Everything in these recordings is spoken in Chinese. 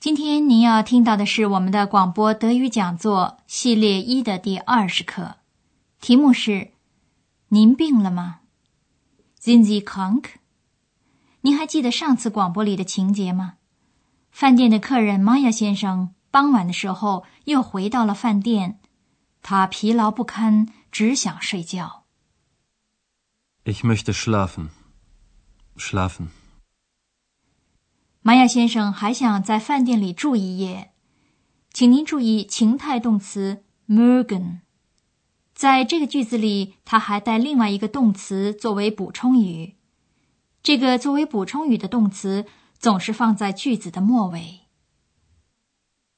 今天您要听到的是我们的广播德语讲座系列一的第二十课，题目是“您病了吗？”Sind Sie krank？您还记得上次广播里的情节吗？饭店的客人玛雅先生傍晚的时候又回到了饭店，他疲劳不堪，只想睡觉。Ich möchte schlafen. Schlafen. 玛雅先生还想在饭店里住一夜，请您注意情态动词 mögen，在这个句子里，它还带另外一个动词作为补充语。这个作为补充语的动词总是放在句子的末尾。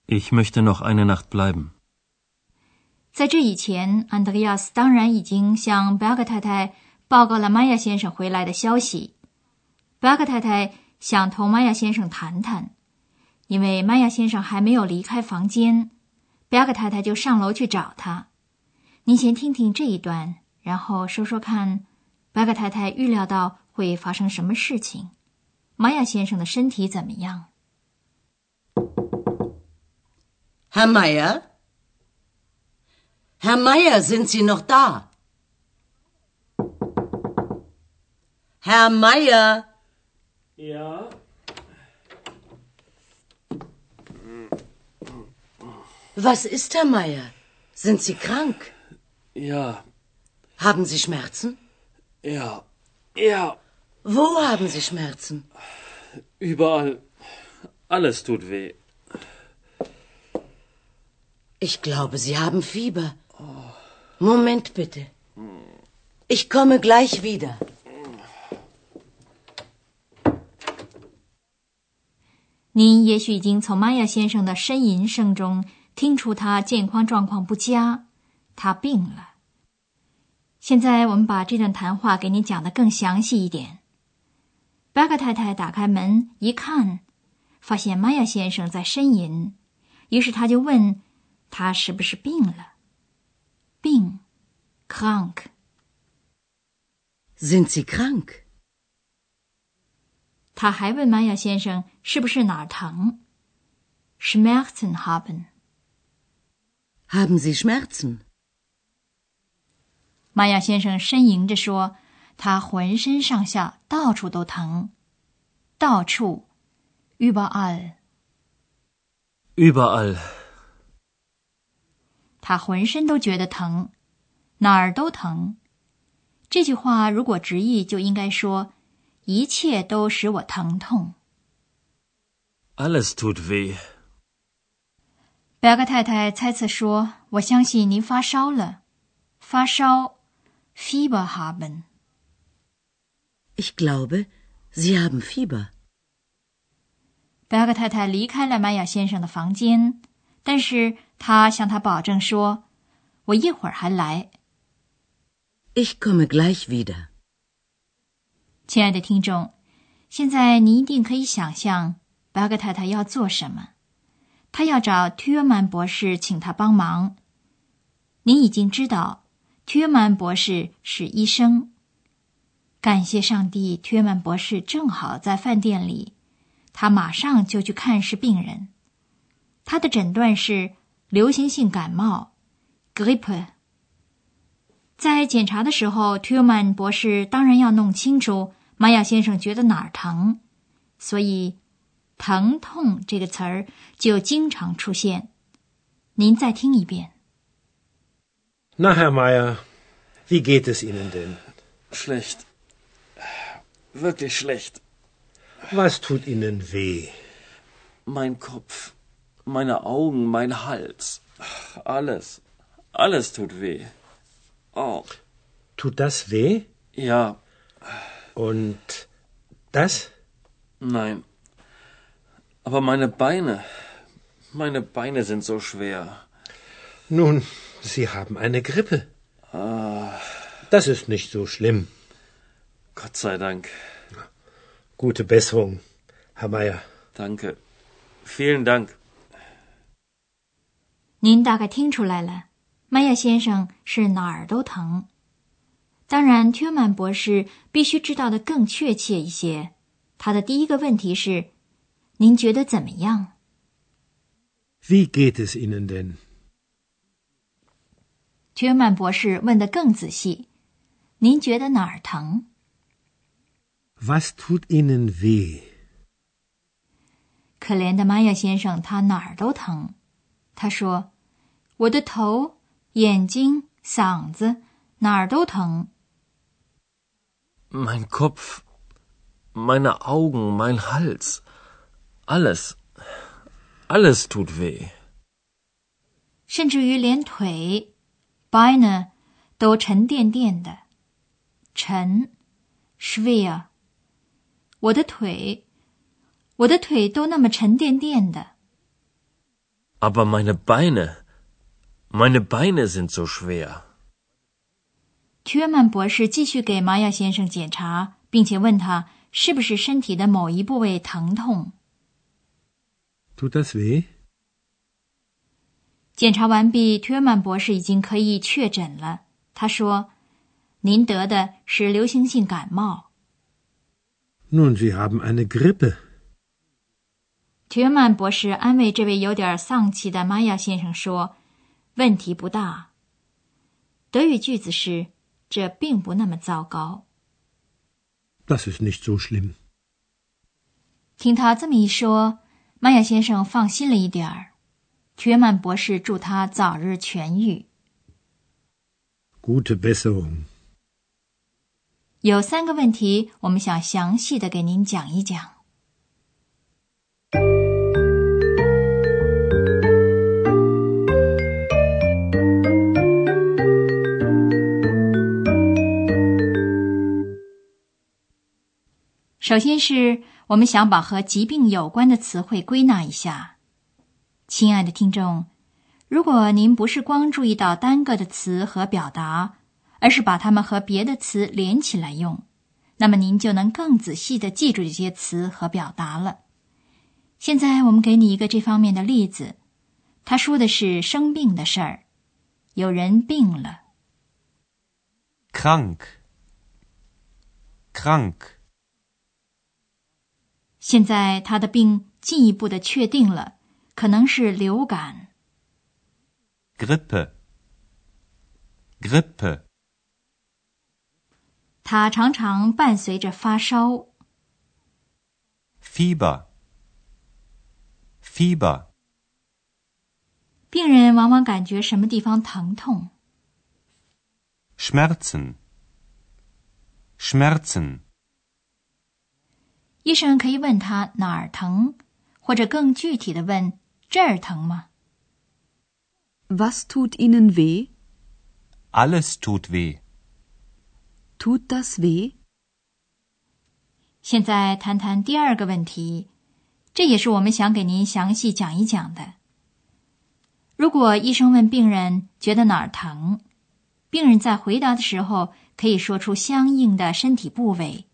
Ich möchte noch eine Nacht bleiben。在这以前，安德烈亚斯当然已经向贝格太太报告了玛雅先生回来的消息。贝格太太。想同玛雅先生谈谈，因为玛雅先生还没有离开房间，贝亚克太太就上楼去找他。您先听听这一段，然后说说看，贝亚克太太预料到会发生什么事情？玛雅先生的身体怎么样？Herr Meyer，Herr Meyer，sind Sie noch da？Herr Meyer。Ja. Was ist, Herr Meier? Sind Sie krank? Ja. Haben Sie Schmerzen? Ja. Ja. Wo haben Sie Schmerzen? Überall. Alles tut weh. Ich glaube, Sie haben Fieber. Moment bitte. Ich komme gleich wieder. 您也许已经从玛雅先生的呻吟声中听出他健康状况不佳，他病了。现在我们把这段谈话给你讲的更详细一点。巴格太太打开门一看，发现玛雅先生在呻吟，于是他就问他是不是病了。病，krank？Sind Sie krank？他还问玛雅先生是不是哪儿疼？Schmerzen haben? Haben Sie Schmerzen? 玛雅先生呻吟着说：“他浑身上下到处都疼，到处，überall。überall。他浑身都觉得疼，哪儿都疼。这句话如果直译，就应该说。”一切都使我疼痛。Alles tut weh。表格太太猜测说：“我相信您发烧了，发烧，Fieber haben。” Ich glaube, Sie haben Fieber。表格太太离开了玛雅先生的房间，但是她向他保证说：“我一会儿还来。” Ich komme gleich wieder。亲爱的听众，现在你一定可以想象巴格太太要做什么。他要找提尔曼博士，请他帮忙。您已经知道，提尔曼博士是医生。感谢上帝，提尔曼博士正好在饭店里，他马上就去看视病人。他的诊断是流行性感冒 （grip）。在检查的时候，提尔曼博士当然要弄清楚。玛雅先生觉得哪儿疼，所以“疼痛”这个词儿就经常出现。您再听一遍。Na, Herr Meier, wie geht es Ihnen denn? Schlecht, wirklich schlecht. Was tut Ihnen weh? Mein Kopf, meine Augen, mein Hals, alles, alles tut weh. Oh. Tut das weh? Ja. Und das? Nein. Aber meine Beine, meine Beine sind so schwer. Nun, Sie haben eine Grippe. Ah, Das ist nicht so schlimm. Gott sei Dank. Gute Besserung, Herr Meier. Danke. Vielen Dank. 您大概听出来了，麦亚先生是哪儿都疼。 当然，约曼博士必须知道的更确切一些。他的第一个问题是：您觉得怎么样？Wie geht es Ihnen denn? 约曼博士问得更仔细：您觉得哪儿疼？Was tut Ihnen weh? 可怜的玛雅先生，他哪儿都疼。他说：“我的头、眼睛、嗓子哪儿都疼。Mein Kopf, meine Augen, mein Hals. Alles. Alles tut weh. 甚至于连腿 （beine） 都沉甸甸的，沉 （schwer）。我的腿，我的腿都那么沉甸甸的。 Aber meine Beine, meine Beine sind so schwer. 约曼博士继续给玛雅先生检查，并且问他是不是身体的某一部位疼痛。Tut das weh? 检查完毕，约曼博士已经可以确诊了。他说：“您得的是流行性感冒。Nun, Sie haben eine Grippe. ”约曼博士安慰这位有点丧气的玛雅先生说：“问题不大。”德语句子是：“这并不那么糟糕。Das ist nicht so schlimm. ”听他这么一说，玛雅先生放心了一点儿。约曼博士祝他早日痊愈。Gute Besserung. 有三个问题，我们想详细的给您讲一讲。首先是我们想把和疾病有关的词汇归纳一下。亲爱的听众，如果您不是光注意到单个的词和表达，而是把它们和别的词连起来用，那么您就能更仔细的记住这些词和表达了。现在我们给你一个这方面的例子，他说的是生病的事儿，有人病了。krank, krank, 现在他的病进一步的确定了，可能是流感。Grippe, Grippe, 他常常伴随着发烧。Fieber, Fieber, 病人往往感觉什么地方疼痛。Schmerzen, Schmerzen, 医生可以问他哪儿疼，或者更具体的问这儿疼吗？Was tut Ihnen weh? alles tut weh. Tut das weh? 现在谈谈第二个问题，这也是我们想给您详细讲一讲的。如果医生问病人觉得哪儿疼，病人在回答的时候可以说出相应的身体部位。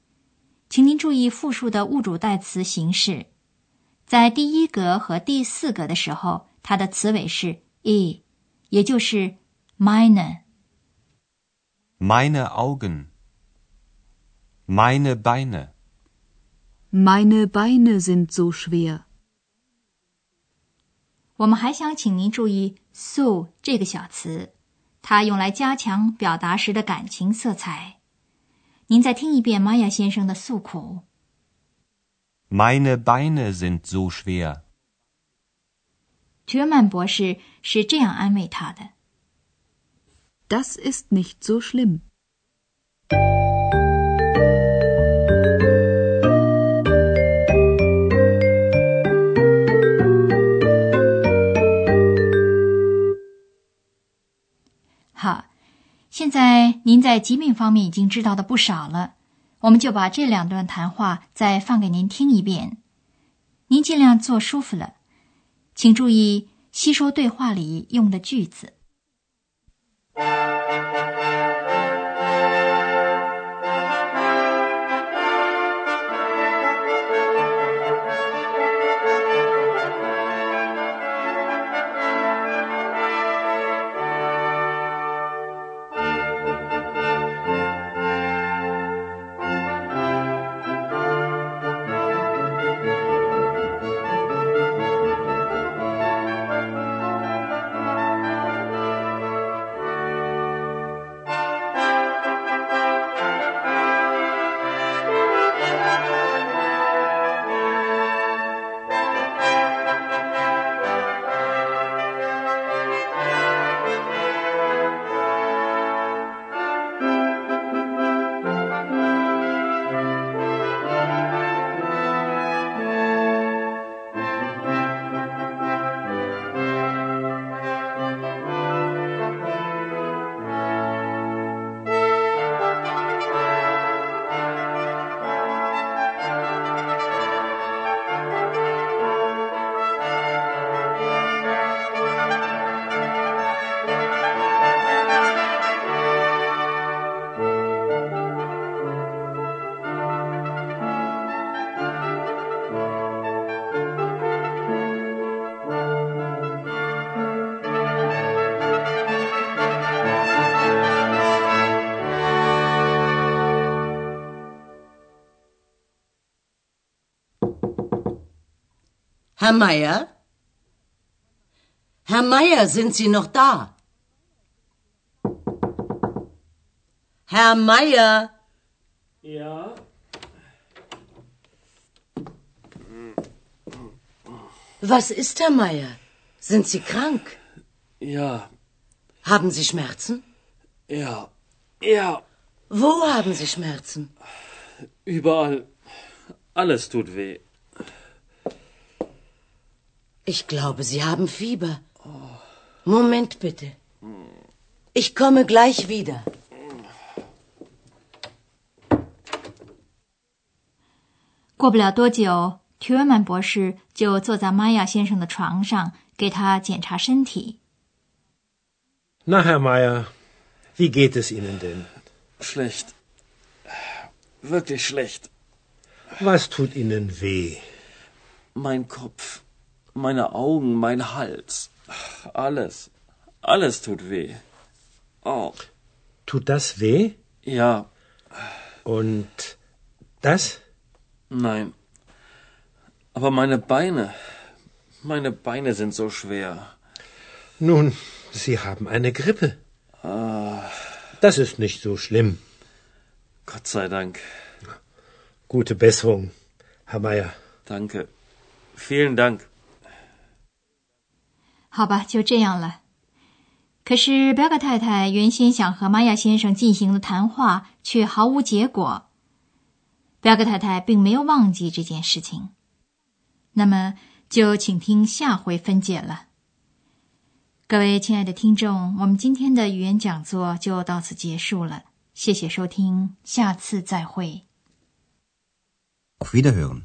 请您注意复数的物主代词形式，在第一格和第四格的时候，它的词尾是 e，也就是 meine。Meine Augen, meine Beine, Meine Beine sind so schwer. 我们还想请您注意 so 这个小词，它用来加强表达时的感情色彩。您再听一遍玛雅先生的诉苦。meine Beine sind so schwer. 约曼博士是这样安慰他的。Das ist nicht so schlimm. 在疾病方面已经知道的不少了，我们就把这两段谈话再放给您听一遍。您尽量坐舒服了，请注意吸收对话里用的句子。Herr Meier? Herr Meier, sind Sie noch da? Herr Meier? Ja? Was ist, Herr Meier? Sind Sie krank? Ja, Haben Sie Schmerzen? ja, ja. Wo haben Sie Schmerzen? Überall. Alles tut weh. Ich glaube, Sie haben Fieber. Moment bitte. Ich komme gleich wieder. 过不了多久，提尔曼博士就坐在玛雅先生的床上，给他检查身体。 Na, Herr Meier, wie geht es Ihnen denn? Schlecht. Wirklich schlecht. Was tut Ihnen weh? Mein Kopf, meine Augen, mein Hals. Alles. Alles tut weh. Oh, Tut das weh? ja, Und das? nein. Aber meine Beine. Meine Beine sind so schwer. Nun, Sie haben eine Grippe. Ah, Das ist nicht so schlimm. Gott sei Dank. Gute Besserung, Herr Meier. Danke. Vielen Dank. 好吧，就这样了。可是贝格太太原先想和玛雅先生进行的谈话却毫无结果。贝格太太并没有忘记这件事情。那么，就请听下回分解了。各位亲爱的听众，我们今天的语言讲座就到此结束了，谢谢收听，下次再会。Auf Wiederhören.